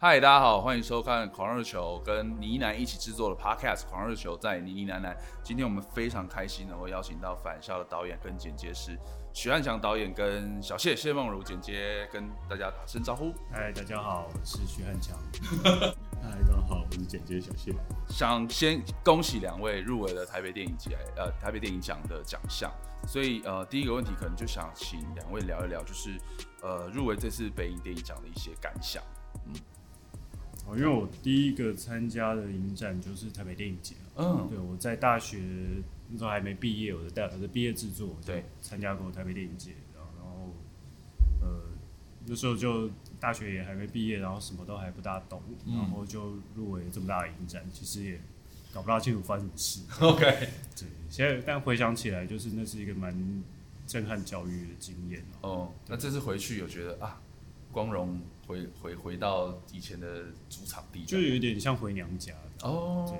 嗨，大家好，欢迎收看《狂热球》跟倪楠一起制作的 Podcast《狂热球》在倪倪楠楠。今天我们非常开心能够邀请到返校的导演跟剪接师许汉强导演跟小谢谢梦如剪接，跟大家打声招呼。嗨，大家好，我是许汉强。嗨，大家好，我是剪接小谢。想先恭喜两位入围了台北电影节，呃，台北电影奖的奖项。所以，呃，第一个问题可能就想请两位聊一聊，就是呃，入围这次北影电影奖的一些感想。嗯。因为我第一个参加的影展就是台北电影节，嗯，对，我在大学那时候还没毕业，我的大我的毕业制作，对，参加过台北电影节，然后，然后，呃，那时候就大学也还没毕业，然后什么都还不大懂，嗯、然后就入围这么大的影展，其实也搞不大清楚发生什么事。OK，对，现在但回想起来，就是那是一个蛮震撼教育的经验。哦，那这次回去有觉得啊，光荣。回回回到以前的主场地，就有点像回娘家哦。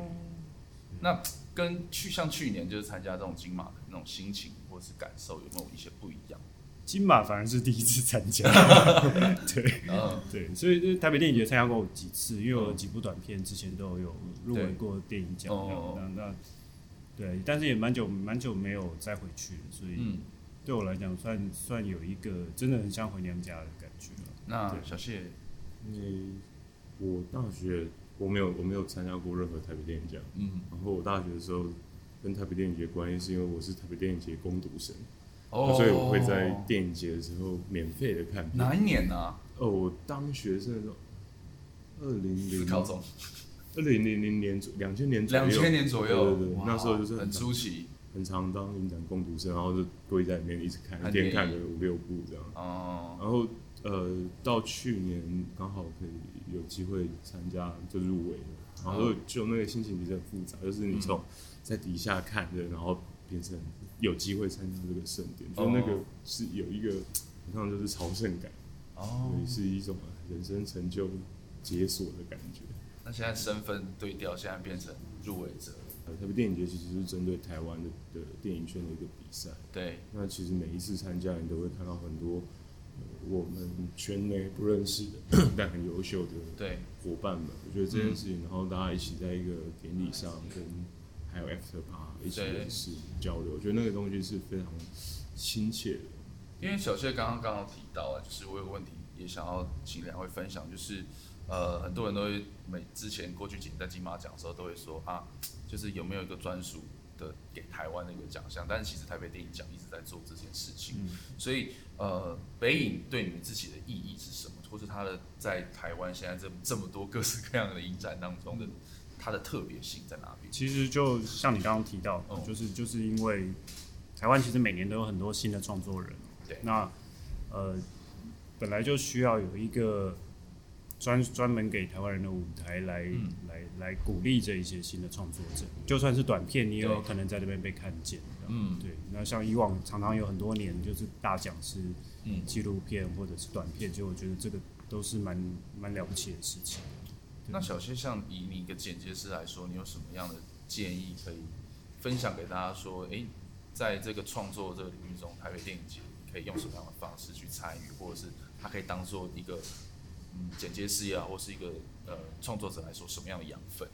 那跟去像去年就是参加这种金马的那种心情或是感受有没有一些不一样？金马反而是第一次参加，对，嗯、对，所以台北电影节参加过几次，因为我有几部短片之前都有入围过电影奖，那那对，但是也蛮久蛮久没有再回去，所以对我来讲算算有一个真的很像回娘家的感觉。那小谢，因为我大学我没有我没有参加过任何台北电影奖，嗯，然后我大学的时候跟台北电影节关系是因为我是台北电影节工读生，哦，所以我会在电影节的时候免费的看。哪一年呢？啊？哦，我当学生的时候，二零零高中，二零零零年左两千年左右两千年左右，对对对，那时候就是很初期，很常当影展工读生，然后就跪在里面一直看，一天看个五六部这样，哦，然后。呃，到去年刚好可以有机会参加，就入围了。然后就那个心情其实很复杂，就是你从在底下看着，然后变成有机会参加这个盛典，就那个是有一个好像就是朝圣感，哦，是一种人生成就解锁的感觉。那现在身份对调，现在变成入围者。呃，台北电影节其实是针对台湾的的电影圈的一个比赛。对。那其实每一次参加，你都会看到很多。我们圈内不认识的，但很优秀的对伙伴们，我觉得这件事情，然后大家一起在一个典礼上，跟还有 after party 一起认识交流，我觉得那个东西是非常亲切的。因为小谢刚刚刚刚提到啊，就是我有个问题也想要请两位分享，就是呃，很多人都会每之前过去几年在金马奖的时候都会说啊，就是有没有一个专属的给台湾的一个奖项，但是其实台北电影奖一直在做这件事情，嗯、所以呃，北影对你们自己的意义是什么？或是它的在台湾现在这这么多各式各样的影展当中的它的特别性在哪边？其实就像你刚刚提到，嗯、就是就是因为台湾其实每年都有很多新的创作人，对，那呃本来就需要有一个。专专门给台湾人的舞台来、嗯、来来鼓励这一些新的创作者，就算是短片，你也有可能在这边被看见。嗯，对。那像以往常常有很多年就是大奖是纪录片或者是短片，就我觉得这个都是蛮蛮了不起的事情。那小谢，像以你一个剪接师来说，你有什么样的建议可以分享给大家？说，诶、欸，在这个创作这个领域中，台北电影节可以用什么样的方式去参与，或者是它可以当做一个。嗯，剪接师啊，或是一个呃创作者来说，什么样的养分？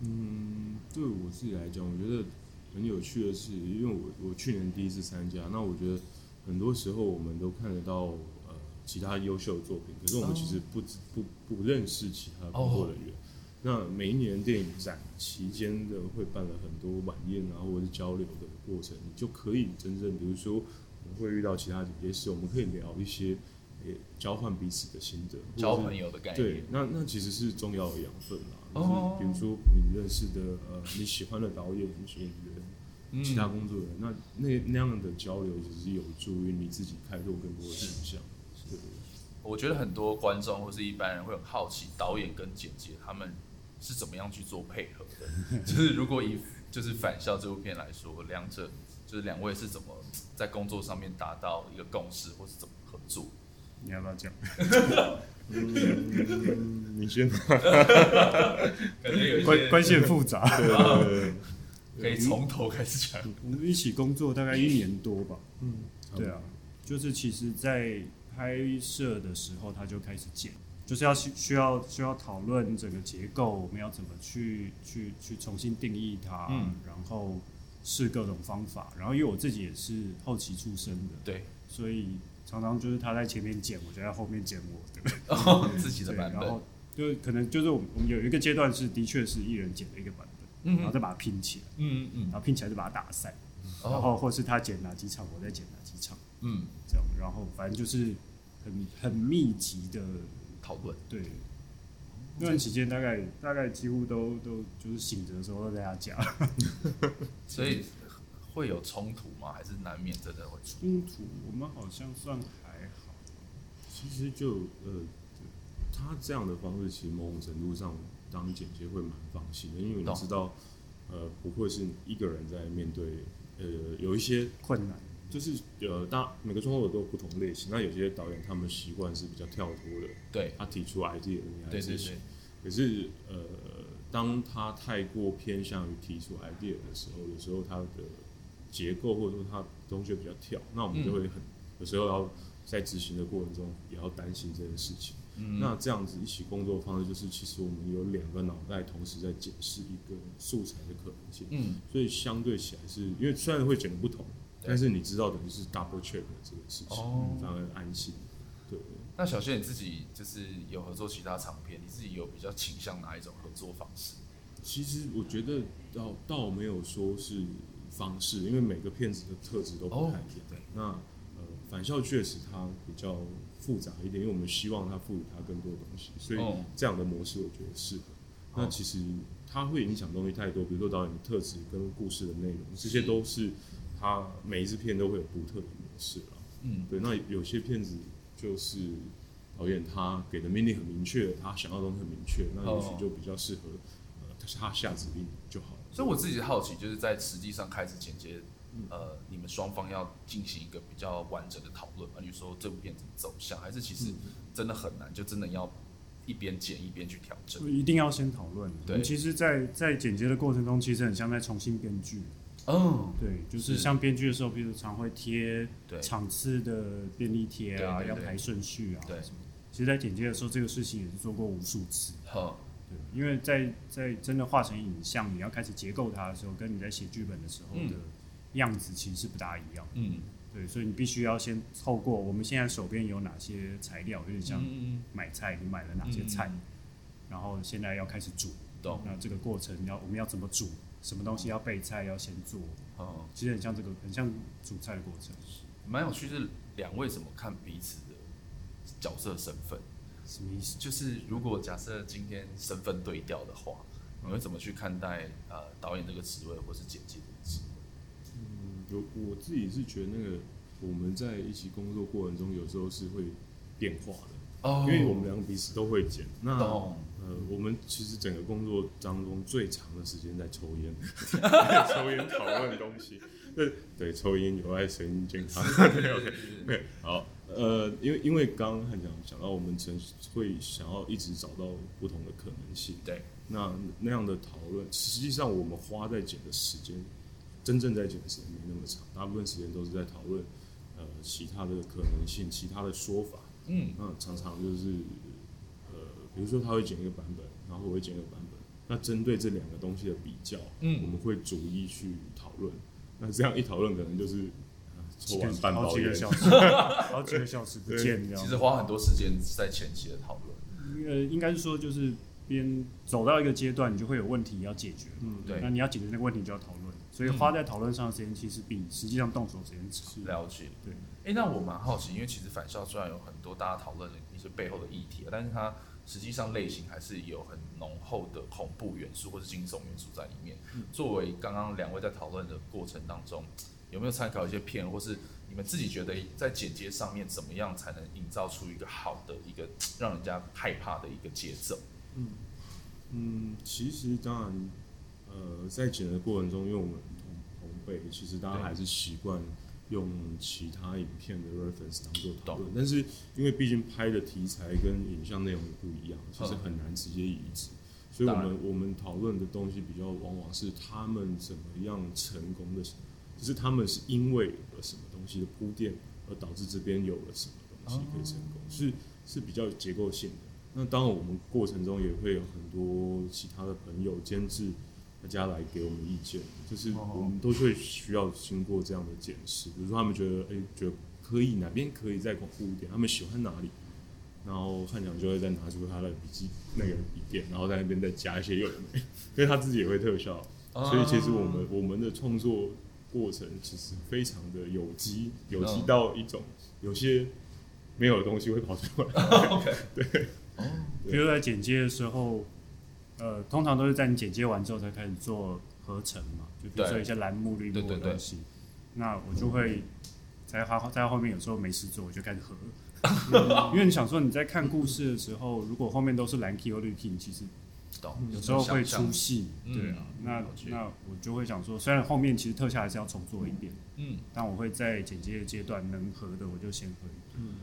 嗯，对我自己来讲，我觉得很有趣的是，因为我我去年第一次参加，那我觉得很多时候我们都看得到呃其他优秀的作品，可是我们其实不、哦、不不，不认识其他工作人员。哦、那每一年电影展期间的会办了很多晚宴啊，或者是交流的过程，你就可以真正，比如说我们会遇到其他剪接师，我们可以聊一些。也交换彼此的心得，交朋友的概念。对，那那其实是重要的养分啦。哦。比如说你认识的呃你喜欢的导演、演员、嗯、其他工作人员，那那那样的交流其实有助于你自己开拓更多的想象。对。我觉得很多观众或是一般人会很好奇，导演跟剪接他们是怎么样去做配合的？就是如果以就是返校这部片来说，两者就是两位是怎么在工作上面达到一个共识，或是怎么合作？你要不要讲？你先。感觉有一些关关系很复杂，对对对，可以从头开始讲。我们一起工作大概一年多吧。嗯，对啊，就是其实，在拍摄的时候他就开始剪，就是要需需要需要讨论整个结构，我们要怎么去去去重新定义它，嗯，然后试各种方法，然后因为我自己也是后期出身的，对，所以常常就是他在前面剪，我就在后面剪我的，哦，自己的版本，然后就可能就是我们我们有一个阶段是的确是一人剪了一个版本，嗯，然后再把它拼起来，嗯嗯嗯，然后拼起来就把它打散，然后或是他剪哪几场，我再剪哪几场，嗯，这样，然后反正就是很很密集的讨论，对。那段期间大概大概几乎都都就是醒着的时候都在他家，所以会有冲突吗？还是难免真的会冲突？我们好像算还好。其实就呃，他这样的方式，其实某种程度上当剪接会蛮放心的，因为你知道，呃，不会是一个人在面对呃有一些困难。就是呃，大每个创作者都有不同类型。那有些导演他们习惯是比较跳脱的，对，他提出 idea。对对对。可是呃，当他太过偏向于提出 idea 的时候，有时候他的结构或者说他东西比较跳，那我们就会很、嗯、有时候要在执行的过程中也要担心这件事情。嗯。那这样子一起工作方式就是，其实我们有两个脑袋同时在检视一个素材的可能性。嗯。所以相对起来是，因为虽然会剪的不同。但是你知道，等于是 double check 的这个事情，哦、反而安心。对。那小谢你自己就是有合作其他长片，你自己有比较倾向哪一种合作方式？其实我觉得倒倒没有说是方式，因为每个片子的特质都不太一样。哦、那呃，返校确实它比较复杂一点，因为我们希望它赋予它更多的东西，所以这样的模式我觉得适合。哦、那其实它会影响东西太多，比如说导演的特质跟故事的内容，这些都是。他每一支片都会有独特的模式了，嗯，对。那有些片子就是导演他给的命令很明确，他想要的东西很明确，那也许就比较适合呃他下指令就好了。所以我自己好奇，就是在实际上开始剪接，呃，你们双方要进行一个比较完整的讨论嘛？比如说这部片子走向，还是其实真的很难，就真的要一边剪一边去调整？一定要先讨论。对，其实在，在在剪接的过程中，其实很像在重新编剧。嗯，对，就是像编剧的时候，比如常会贴场次的便利贴啊，要排顺序啊，对。其实，在剪接的时候，这个事情也是做过无数次。好，对，因为在在真的画成影像，你要开始结构它的时候，跟你在写剧本的时候的样子其实是不大一样。嗯，对，所以你必须要先透过我们现在手边有哪些材料，有点像买菜，你买了哪些菜，然后现在要开始煮。懂。那这个过程要我们要怎么煮？什么东西要备菜，要先做，哦，其实很像这个，很像煮菜的过程，蛮有趣。是两位怎么看彼此的角色身份？什么意思？就是如果假设今天身份对调的话，你会怎么去看待呃导演这个职位，或是剪辑这个职位？嗯，有我自己是觉得那个我们在一起工作过程中，有时候是会变化的，哦，因为我们两个彼此都会剪，那。呃，我们其实整个工作当中最长的时间在抽烟，抽烟讨论东西。对对，抽烟有害身心健康。对 OK OK 好。呃，因为因为刚刚很讲讲到，我们曾会想要一直找到不同的可能性。对。那那样的讨论，实际上我们花在剪的时间，真正在剪的时间没那么长，大部分时间都是在讨论呃其他的可能性、其他的说法。嗯。那常常就是呃。比如说他会剪一个版本，然后我会剪一个版本。那针对这两个东西的比较，嗯，我们会逐一去讨论。那这样一讨论，可能就是抽完半包烟，好几个小时不见这样，其实花很多时间在前期的讨论。呃，应该是说，就是边走到一个阶段，你就会有问题要解决。嗯，对。那你要解决那个问题，就要讨论。所以花在讨论上的时间，其实比实际上动手时间长。了解。对。哎，那我蛮好奇，因为其实返校虽然有很多大家讨论的一些背后的议题，但是它。实际上类型还是有很浓厚的恐怖元素或是惊悚元素在里面。作为刚刚两位在讨论的过程当中，有没有参考一些片，或是你们自己觉得在剪接上面怎么样才能营造出一个好的一个让人家害怕的一个节奏？嗯嗯，其实当然，呃，在剪的过程中，因为我们同同辈，其实大家还是习惯。用其他影片的 reference 当做讨论，但是因为毕竟拍的题材跟影像内容也不一样，其实很难直接移植，所以我们我们讨论的东西比较往往是他们怎么样成功的，就是他们是因为有了什么东西的铺垫，而导致这边有了什么东西可以成功，是是比较结构性的。那当然我们过程中也会有很多其他的朋友监制，大家来给我们意见，就是我们都会需要经过这样的检视。比如说他们觉得，哎、欸，觉得可以哪边可以再广阔一点，他们喜欢哪里，然后汉强就会再拿出他的笔记那个笔电，然后在那边再加一些有的没，因为他自己也会特效，所以其实我们我们的创作过程其实非常的有机，有机到一种有些没有的东西会跑出来。OK，对。比如在剪接的时候，呃，通常都是在你剪接完之后才开始做合成嘛，就比如说一些蓝幕、绿幕的东西。对对对，那我就会在后在后面有时候没事做，我就开始合。因为你想说你在看故事的时候，如果后面都是蓝 key 或绿 key，其实有时候会出戏。对啊，那那我就会想说，虽然后面其实特效还是要重做一遍，嗯，但我会在剪接的阶段能合的我就先合一遍。嗯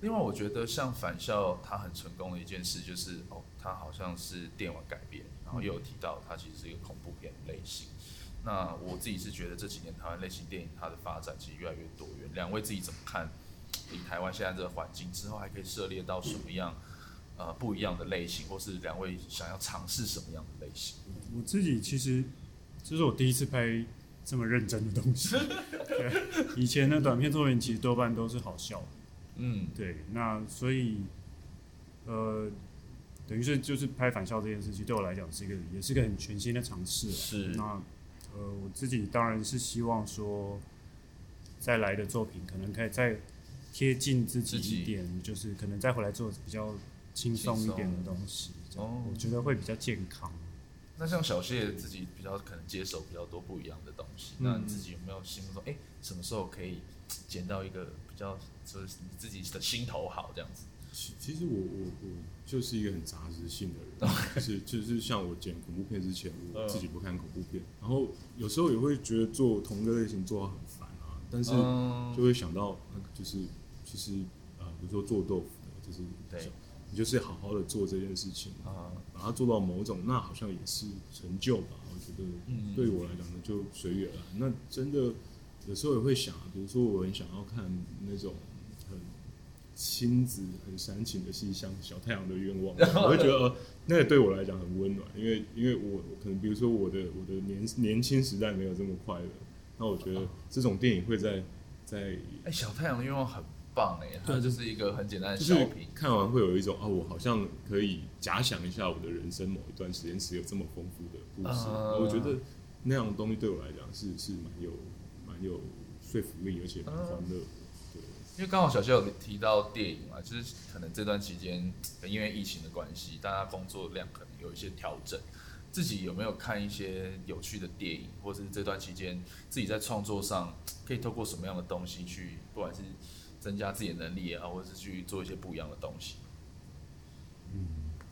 另外，我觉得像返校，它很成功的一件事就是，哦，它好像是电玩改编，然后又有提到它其实是一个恐怖片类型。那我自己是觉得这几年台湾类型电影它的发展其实越来越多元。两位自己怎么看？以台湾现在这个环境之后，还可以涉猎到什么样呃不一样的类型，或是两位想要尝试什么样的类型？我自己其实这是我第一次拍这么认真的东西。对，以前的短片作品其实多半都是好笑的。嗯，对，那所以，呃，等于是就是拍返校这件事情，对我来讲是一个，也是个很全新的尝试。是，那呃，我自己当然是希望说，再来的作品可能可以再贴近自己一点，就是可能再回来做比较轻松一点的东西，哦，我觉得会比较健康。那像小谢自己比较可能接手比较多不一样的东西，嗯、那你自己有没有心目中，哎、欸，什么时候可以 捡到一个比较？就是你自己的心头好这样子。其其实我我我就是一个很杂食性的人，就是就是像我剪恐怖片之前，我自己不看恐怖片，然后有时候也会觉得做同一个类型做到很烦啊，但是就会想到，就是其实啊，比如说做豆腐的，就是对，你就是好好的做这件事情啊，把它做到某种，那好像也是成就吧。我觉得对我来讲呢，就随缘了。那真的有时候也会想，比如说我很想要看那种很。亲子很煽情的戏，像《小太阳的愿望》，我会觉得呃，那个对我来讲很温暖，因为因为我可能比如说我的我的年年轻时代没有这么快乐，那我觉得这种电影会在在哎，欸《小太阳的愿望》很棒哎，它就是一个很简单的小品，看完会有一种啊，我好像可以假想一下我的人生某一段时间是有这么丰富的故事，呃、我觉得那样的东西对我来讲是是蛮有蛮有说服力，而且蛮欢乐。呃因为刚好小谢有提到电影嘛，就是可能这段期间因为疫情的关系，大家工作量可能有一些调整。自己有没有看一些有趣的电影，或是这段期间自己在创作上可以透过什么样的东西去，不管是增加自己的能力啊，或者是去做一些不一样的东西？嗯。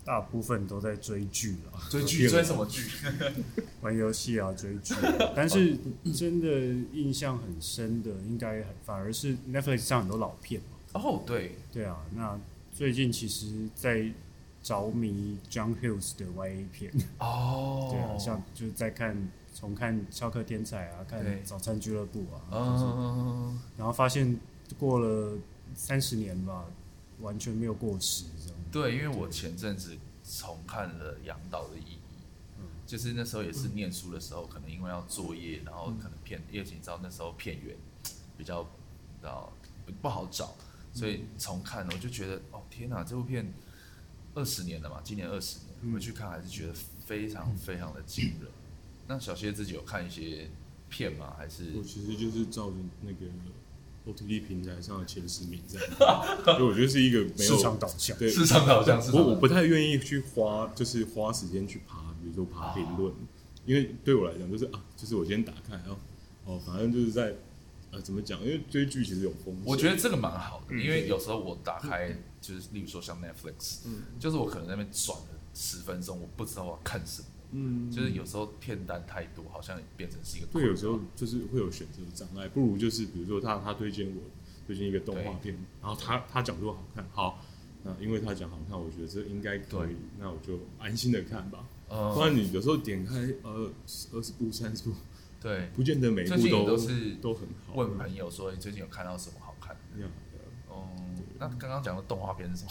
大部分都在追剧了，追剧追什么剧？玩游戏啊，追剧。但是真的印象很深的，应该反而是 Netflix 上很多老片嘛。哦，对，对啊。那最近其实，在着迷 John Hughes 的 YA 片。哦。对啊，像就是在看重看《肖克天才》啊，看《早餐俱乐部》啊。哦。然后发现过了三十年吧，完全没有过时这样。对，因为我前阵子重看了《杨导的意义》，嗯，就是那时候也是念书的时候，可能因为要作业，然后可能片，因为你知道那时候片源比较，然后不好找，所以重看，我就觉得哦天哪，这部片二十年了嘛，今年二十年，回去看还是觉得非常非常的惊人。那小谢自己有看一些片吗？还是我其实就是照着那个。OTT 平台上的前十名这样，所以我觉得是一个没有市场导向，对市场导向。我我不太愿意去花，就是花时间去爬，比如说爬评论，哦、因为对我来讲就是啊，就是我今天打开，然后哦，反正就是在呃怎么讲？因为追剧其实有风险。我觉得这个蛮好的，嗯、因为有时候我打开就是，例如说像 Netflix，嗯，就是我可能在那边转了十分钟，我不知道我要看什么。嗯，就是有时候片单太多，好像变成是一个。对，有时候就是会有选择障碍，不如就是比如说他他推荐我推荐一个动画片，然后他他讲说好看，好，那因为他讲好看，我觉得这应该可以，那我就安心的看吧。嗯，不然你有时候点开呃二十部三十部，对，不见得每一部都都是都很好。问朋友说你最近有看到什么好看的？哦、嗯，对那刚刚讲的动画片是什么？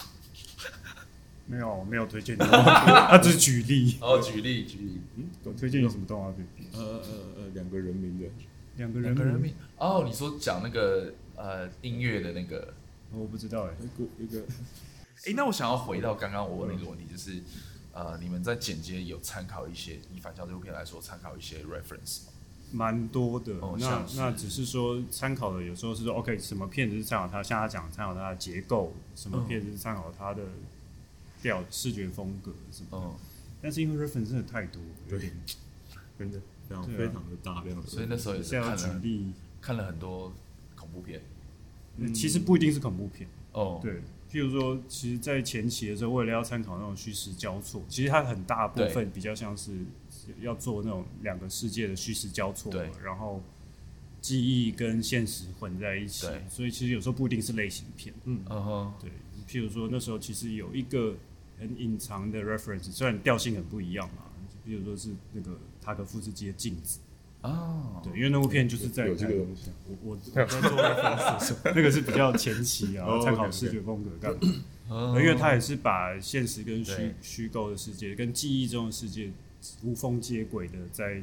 没有，没有推荐你，他 只是举例。哦，举例举例，嗯，我推荐你什么动画片？呃呃呃，两个人名的，两个人名。哦，你说讲那个呃音乐的那个，我不知道哎，一个一个。哎，那我想要回到刚刚我问那个问题，就是呃，你们在剪接有参考一些以反校这部片来说，参考一些 reference 吗？蛮多的，哦、那那只是说参考的，有时候是说 OK，什么片子是参考它，像他讲参考它的结构，什么片子是参考它的调视觉风格什么。哦。但是因为 reference 真的太多，有点真的。非常非常的大量，所以那时候也是看了看了很多恐怖片。嗯，其实不一定是恐怖片。哦。对，譬如说，其实，在前期的时候，为了要参考那种虚实交错，其实它很大部分比较像是。要做那种两个世界的虚实交错，对，然后记忆跟现实混在一起，对，所以其实有时候不一定是类型片，嗯，嗯哼，对，譬如说那时候其实有一个很隐藏的 reference，虽然调性很不一样嘛，比如说是那个塔可夫斯基的镜子，哦，对，因为那部片就是在有这个东西，我我我在做 reference，那个是比较前期啊，参考视觉风格干嘛，因为他也是把现实跟虚虚构的世界跟记忆中的世界。无缝接轨的，在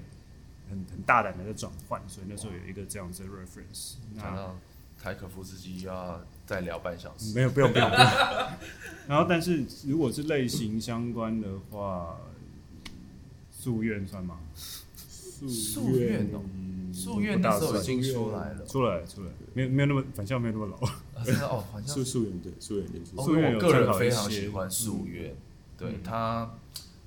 很很大胆的在转换，所以那时候有一个这样子的 reference。讲到塔可夫斯基要再聊半小时，没有，不用，不用，不用。然后，但是如果是类型相关的话，夙愿算吗？夙愿哦，夙愿那时候已经出来了，出来，出来，没有，没有那么返校，没有那么老。哦，返校 夙愿对，夙愿对，夙愿我个人非常喜欢夙愿，对他。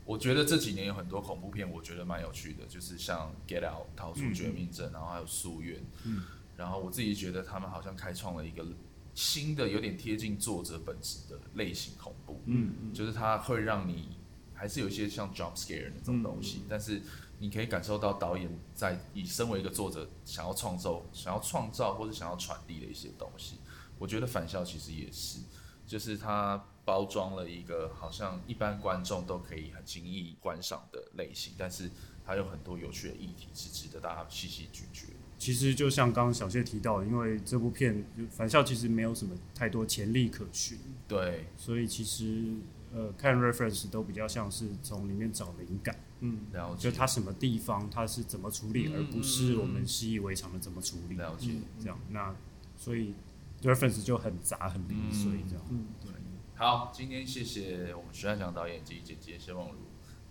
我觉得这几年有很多恐怖片，我觉得蛮有趣的，就是像《Get Out》逃出绝命镇，嗯、然后还有《夙愿》，嗯，然后我自己觉得他们好像开创了一个新的、有点贴近作者本质的类型恐怖，嗯，嗯就是它会让你还是有一些像 jump scare 那种东西，嗯、但是你可以感受到导演在以身为一个作者想要创造、想要创造或者想要传递的一些东西。我觉得《返校》其实也是，就是它。包装了一个好像一般观众都可以很轻易观赏的类型，但是它有很多有趣的议题是值得大家细细咀嚼。其实就像刚刚小谢提到的，因为这部片《返校》其实没有什么太多潜力可循，对，所以其实呃看 reference 都比较像是从里面找灵感，嗯，了解，就它什么地方它是怎么处理，嗯、而不是我们习以为常的怎么处理，了解，嗯、这样，那所以 reference 就很杂很零碎这样，嗯，对。好，今天谢谢我们徐汉祥导演及姐姐谢梦如，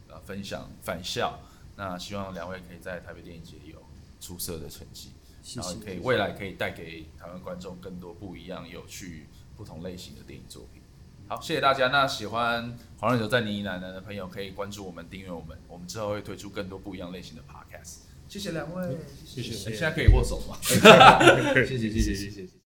呃，分享返校。那希望两位可以在台北电影节有出色的成绩，谢谢，然后可以未来可以带给台湾观众更多不一样、有趣、不同类型的电影作品。好，谢谢大家。那喜欢黄任哲在你奶奶的朋友可以关注我们、订阅我们，我们之后会推出更多不一样类型的 podcast。谢谢两位，谢谢。现在可以握手吗？谢谢，谢谢，谢谢。